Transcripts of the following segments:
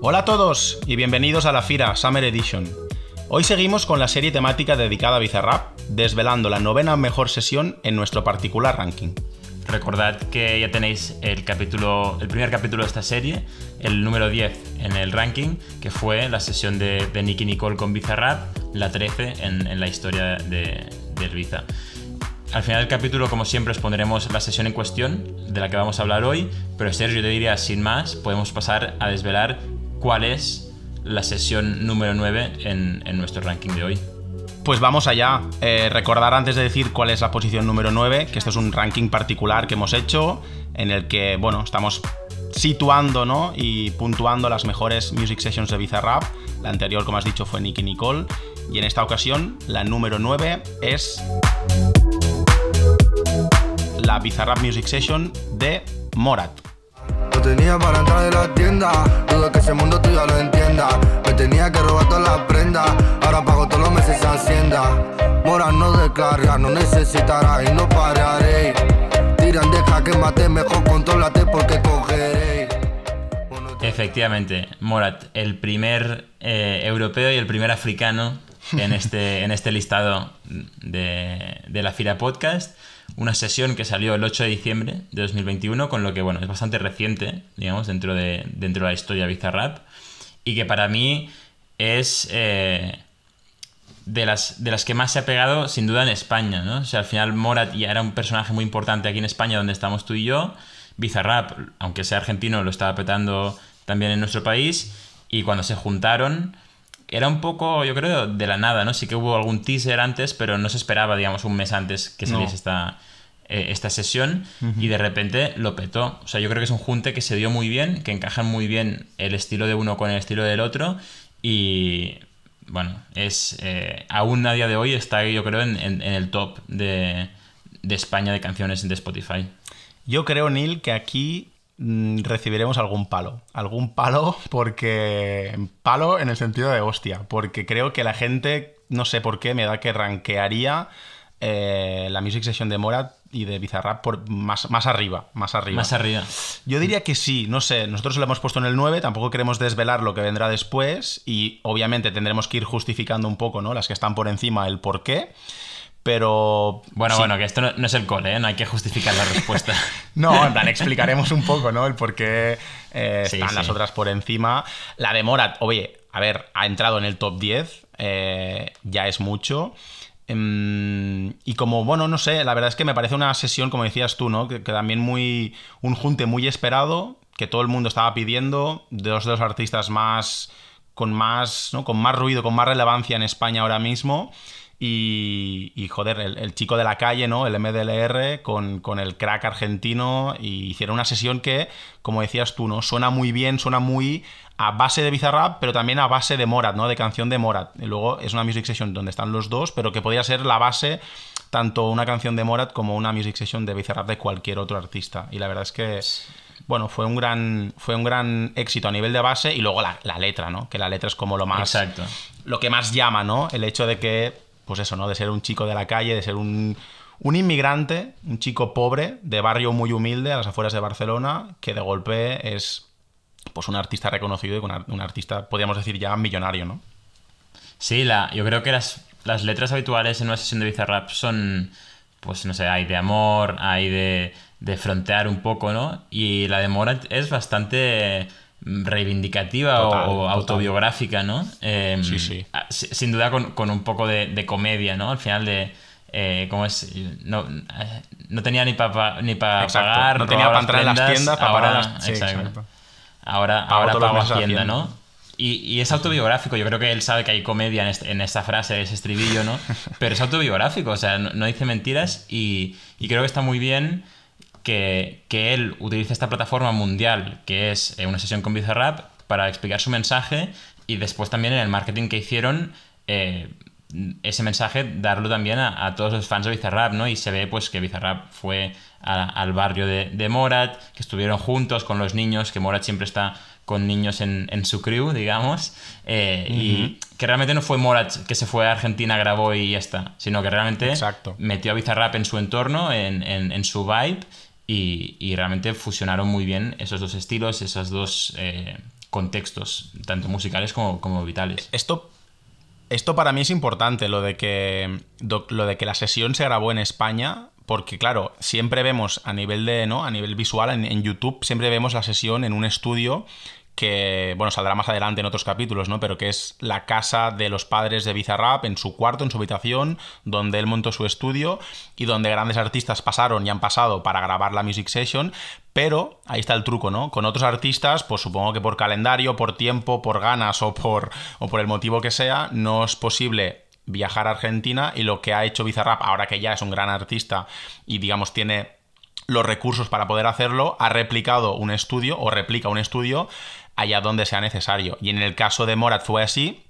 Hola a todos y bienvenidos a la FIRA Summer Edition. Hoy seguimos con la serie temática dedicada a Bizarrap, desvelando la novena mejor sesión en nuestro particular ranking. Recordad que ya tenéis el capítulo, el primer capítulo de esta serie, el número 10 en el ranking, que fue la sesión de, Nicky Nicole con Bizarrap, la 13 en, la historia de, Biza. Al final del capítulo, como siempre, os pondremos la sesión en cuestión de la que vamos a hablar hoy, pero Sergio, yo te diría, sin más, podemos pasar a desvelar cuál es la sesión número 9 en, nuestro ranking de hoy. Pues vamos allá. Eh, recordar antes de decir cuál es la posición número 9, que esto es un ranking particular que hemos hecho, en el que, bueno, estamos situando ¿no? y puntuando las mejores music sessions de Bizarrap. La anterior, como has dicho, fue Nicky Nicole. Y en esta ocasión, la número 9 es la Bizarrap Music Session de Morat. No tenía para entrar de la tienda, dudo que ese mundo tú ya lo entienda. Me tenía que robar todas las prendas, ahora pago todos los meses Hacienda. Mora no descarga, no necesitará y no pararé. Tiran, deja que mate, mejor controlate porque cogeré. Efectivamente, Morat, el primer eh, europeo y el primer africano en este, en este listado de, de la Fira Podcast una sesión que salió el 8 de diciembre de 2021, con lo que, bueno, es bastante reciente, digamos, dentro de, dentro de la historia Bizarrap, y que para mí es eh, de, las, de las que más se ha pegado, sin duda, en España, ¿no? O sea, al final Morat ya era un personaje muy importante aquí en España, donde estamos tú y yo, Bizarrap, aunque sea argentino, lo estaba petando también en nuestro país, y cuando se juntaron era un poco, yo creo, de la nada, ¿no? Sí que hubo algún teaser antes, pero no se esperaba, digamos, un mes antes que saliese esta, eh, esta sesión y de repente lo petó. O sea, yo creo que es un junte que se dio muy bien, que encajan muy bien el estilo de uno con el estilo del otro y, bueno, es eh, aún a día de hoy está, yo creo, en, en, el top de, de España de canciones de Spotify. Yo creo, Neil, que aquí recibiremos algún palo. Algún palo porque... Palo en el sentido de hostia, porque creo que la gente, no sé por qué, me da que ranquearía eh, la Music Session de Morat y de Bizarrap por más, más arriba, más arriba. Más arriba. Yo diría que sí, no sé, nosotros lo hemos puesto en el 9, tampoco queremos desvelar lo que vendrá después y obviamente tendremos que ir justificando un poco, ¿no? Las que están por encima, el por qué pero... Bueno, bueno, que esto no, es el cole, ¿eh? no hay que justificar la respuesta. no, en plan, explicaremos un poco, ¿no? El por qué eh, están las otras por encima. La de Morat, oye, a ver, ha entrado en el top 10, eh, ya es mucho. Em, y como, bueno, no sé, la verdad es que me parece una sesión, como decías tú, ¿no? Que, también muy. un junte muy esperado, que todo el mundo estaba pidiendo, de dos de los artistas más. con más. ¿no? con más ruido, con más relevancia en España ahora mismo. Y, joder, el, chico de la calle, ¿no? El MDLR con, con, el crack argentino y hicieron una sesión que, como decías tú, ¿no? Suena muy bien, suena muy a base de Bizarrap, pero también a base de Morat, ¿no? De canción de Morat. Y luego es una music session donde están los dos, pero que podría ser la base tanto una canción de Morat como una music session de Bizarrap de cualquier otro artista. Y la verdad es que bueno, fue un gran, fue un gran éxito a nivel de base y luego la, la, letra, ¿no? Que la letra es como lo más... Exacto. Lo que más llama, ¿no? El hecho de que pues eso, ¿no? De ser un chico de la calle, de ser un, inmigrante, un chico pobre, de barrio muy humilde, a las afueras de Barcelona, que de golpe es pues un artista reconocido y un artista, podríamos decir, ya millonario, ¿no? Sí, la, yo creo que las, las letras habituales en una sesión de Bizarrap son, pues no sé, hay de amor, hay de, de frontear un poco, ¿no? Y la de Morat es bastante reivindicativa o, autobiográfica, ¿no? Em, sí, sí. Sin duda con, un poco de, comedia, ¿no? Al final de... Eh, ¿Cómo es? No, eh, no tenía ni para ni para pagar. No tenía para entrar en las tiendas, para ahora, las... Sí, Ahora, ahora pago Hacienda, ¿no? Y, y, es autobiográfico. Yo creo que él sabe que hay comedia en, este, en esta frase, ese estribillo, ¿no? Pero es autobiográfico, o sea, no, dice mentiras y, y creo que está muy bien que, él utilice esta plataforma mundial, que es eh, una sesión con Bizarrap, para explicar su mensaje y después también en el marketing que hicieron, eh, ese mensaje darlo también a, todos los fans de Bizarrap, ¿no? Y se ve pues que Bizarrap fue al barrio de, Morat, que estuvieron juntos con los niños, que Morat siempre está con niños en, su crew, digamos, eh, y que realmente no fue Morat que se fue a Argentina, grabó y ya está, sino que realmente metió a Bizarrap en su entorno, en, su vibe, y, realmente fusionaron muy bien esos dos estilos, esos dos eh, contextos, tanto musicales como, como vitales. Esto esto para mí es importante, lo de que, lo de que la sesión se grabó en España, porque claro, siempre vemos a nivel de, ¿no? A nivel visual en YouTube, siempre vemos la sesión en un estudio que, bueno, saldrá más adelante en otros capítulos, ¿no? Pero que es la casa de los padres de Bizarrap, en su cuarto, en su habitación, donde él montó su estudio y donde grandes artistas pasaron y han pasado para grabar la music session, pero ahí está el truco, ¿no? Con otros artistas, pues supongo que por calendario, por tiempo, por ganas o por, o por el motivo que sea, no es posible viajar a Argentina y lo que ha hecho Bizarrap, ahora que ya es un gran artista y digamos tiene los recursos para poder hacerlo, ha replicado un estudio o replica un estudio allá donde sea necesario. Y en el caso de Morat fue así,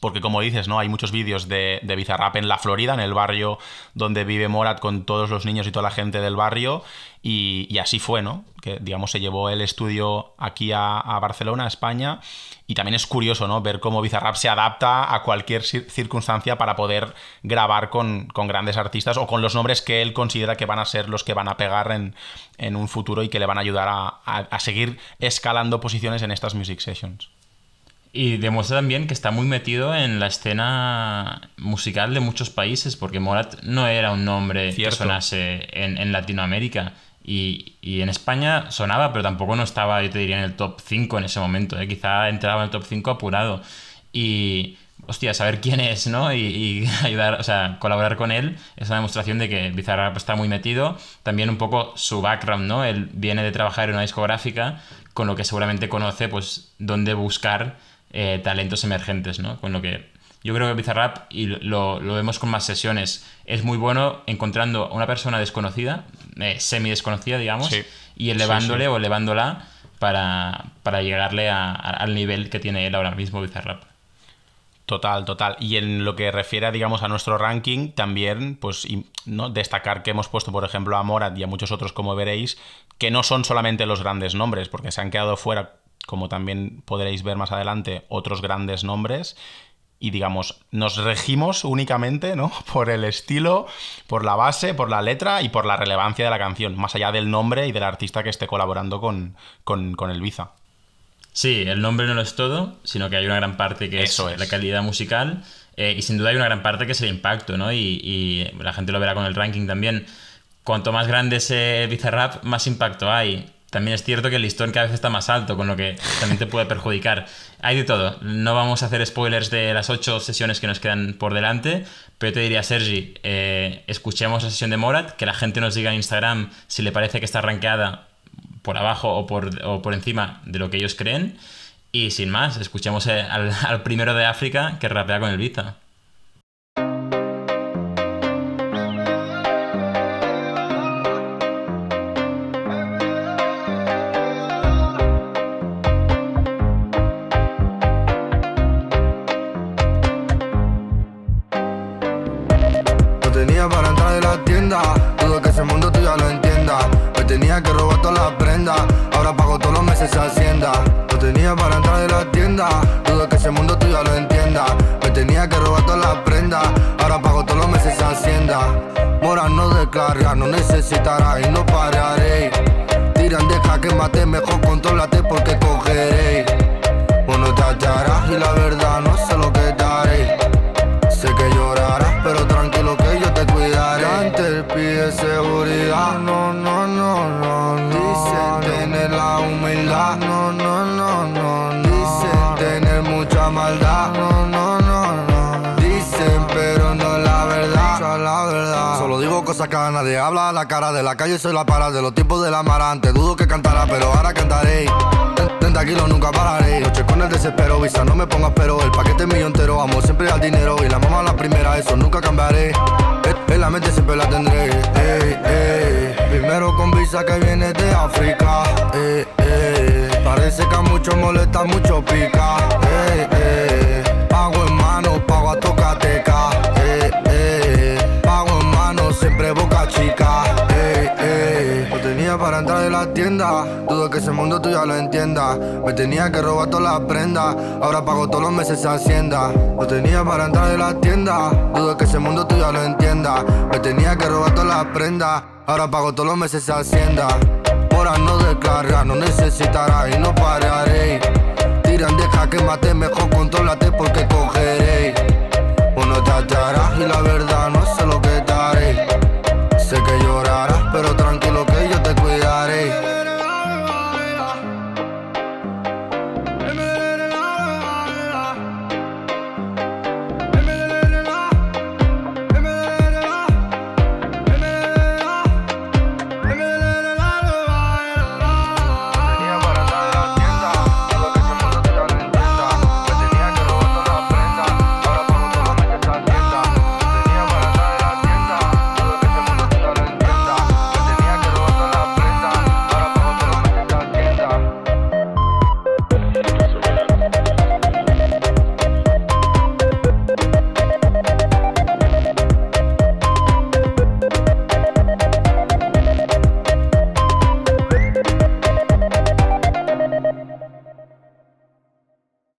porque como dices, ¿no? Hay muchos vídeos de, de Bizarrap en la Florida, en el barrio donde vive Morat con todos los niños y toda la gente del barrio, y, así fue, ¿no? Que, digamos, se llevó el estudio aquí a, Barcelona, a España, y también es curioso, ¿no? Ver cómo Bizarrap se adapta a cualquier circunstancia para poder grabar con, grandes artistas o con los nombres que él considera que van a ser los que van a pegar en, un futuro y que le van a ayudar a, seguir escalando posiciones en estas music sessions. Y demuestra también que está muy metido en la escena musical de muchos países, porque Morat no era un nombre que sonase en, en Latinoamérica. Y, en España sonaba, pero tampoco no estaba, yo te diría, en el top 5 en ese momento. ¿eh? Quizá entraba en el top 5 apurado. Y, hostia, saber quién es, ¿no? Y, ayudar, o sea, colaborar con él es una demostración de que Bizarrap está muy metido. También un poco su background, ¿no? Él viene de trabajar en una discográfica, con lo que seguramente conoce, pues, dónde buscar eh, talentos emergentes, ¿no? Con lo que yo creo que Bizarrap, y lo, lo, vemos con más sesiones, es muy bueno encontrando a una persona desconocida, eh, semi desconocida, digamos, y elevándole o elevándola para, para llegarle al nivel que tiene él ahora mismo, Bizarrap. Total, total. Y en lo que refiere, digamos, a nuestro ranking, también, pues, ¿no? destacar que hemos puesto, por ejemplo, a Morat y a muchos otros, como veréis, que no son solamente los grandes nombres, porque se han quedado fuera, como también podréis ver más adelante, otros grandes nombres y digamos, nos regimos únicamente ¿no? por el estilo, por la base, por la letra y por la relevancia de la canción, más allá del nombre y del artista que esté colaborando con, con, el Biza. Sí, el nombre no lo es todo, sino que hay una gran parte que es, la calidad musical eh, y sin duda hay una gran parte que es el impacto, ¿no? Y, la gente lo verá con el ranking también. Cuanto más grande es Bizarrap, más impacto hay. También es cierto que el listón cada vez está más alto, con lo que también te puede perjudicar. Hay de todo. No vamos a hacer spoilers de las ocho sesiones que nos quedan por delante, pero te diría, Sergi, eh, escuchemos la sesión de Morat, que la gente nos diga en Instagram si le parece que está rankeada por abajo o por, o por encima de lo que ellos creen. Y sin más, escuchemos eh, al, al primero de África que rapea con el Vita. Que robar todas las prendas. Ahora pago todos los meses Hacienda. No tenía para entrar de la tienda. Dudo que ese mundo tú ya lo entienda. Me tenía que robar todas las prendas. Ahora pago todos los meses Hacienda. Mora no descarga, no necesitará y no pararé. Tiran, deja que mate, mejor controlate porque cogeré. Bueno, te hallarás y la verdad no sé lo que daré. Sé que llorarás, pero tranquilo que yo te cuidaré. Antes pide seguridad, no, no, No, no, no, no. Dicen tener mucha maldad. No, no, no, no. Dicen, pero no la verdad. La verdad. Solo digo cosas que a nadie habla. La cara de la calle soy la para de los tiempos de la marante. Dudo que cantará, pero ahora cantaré. 30 kilos nunca pararé. Noche con el desespero, visa, no me pongas pero. El paquete mío entero, amo siempre al dinero. Y la mamá la primera, eso nunca cambiaré. En la mente siempre la tendré. Ey, ey. Primero con visa que viene de África. Eh, eh. Parece que a muchos molesta, mucho pica. Eh, eh. Pago en mano, pago a tocateca. Eh, eh. Pago en mano, siempre boca chica para entrar en la tienda. Dudo que ese mundo tú ya lo entiendas. Me tenía que robar todas las prendas. Ahora pago todos los meses esa hacienda. Lo tenía para entrar en la tienda. Dudo que ese mundo tú ya lo entiendas. Me tenía que robar todas las prendas. Ahora pago todos los meses esa hacienda. Ahora no descarga, no necesitará y no pararé. Tiran, deja que mate, mejor controlate porque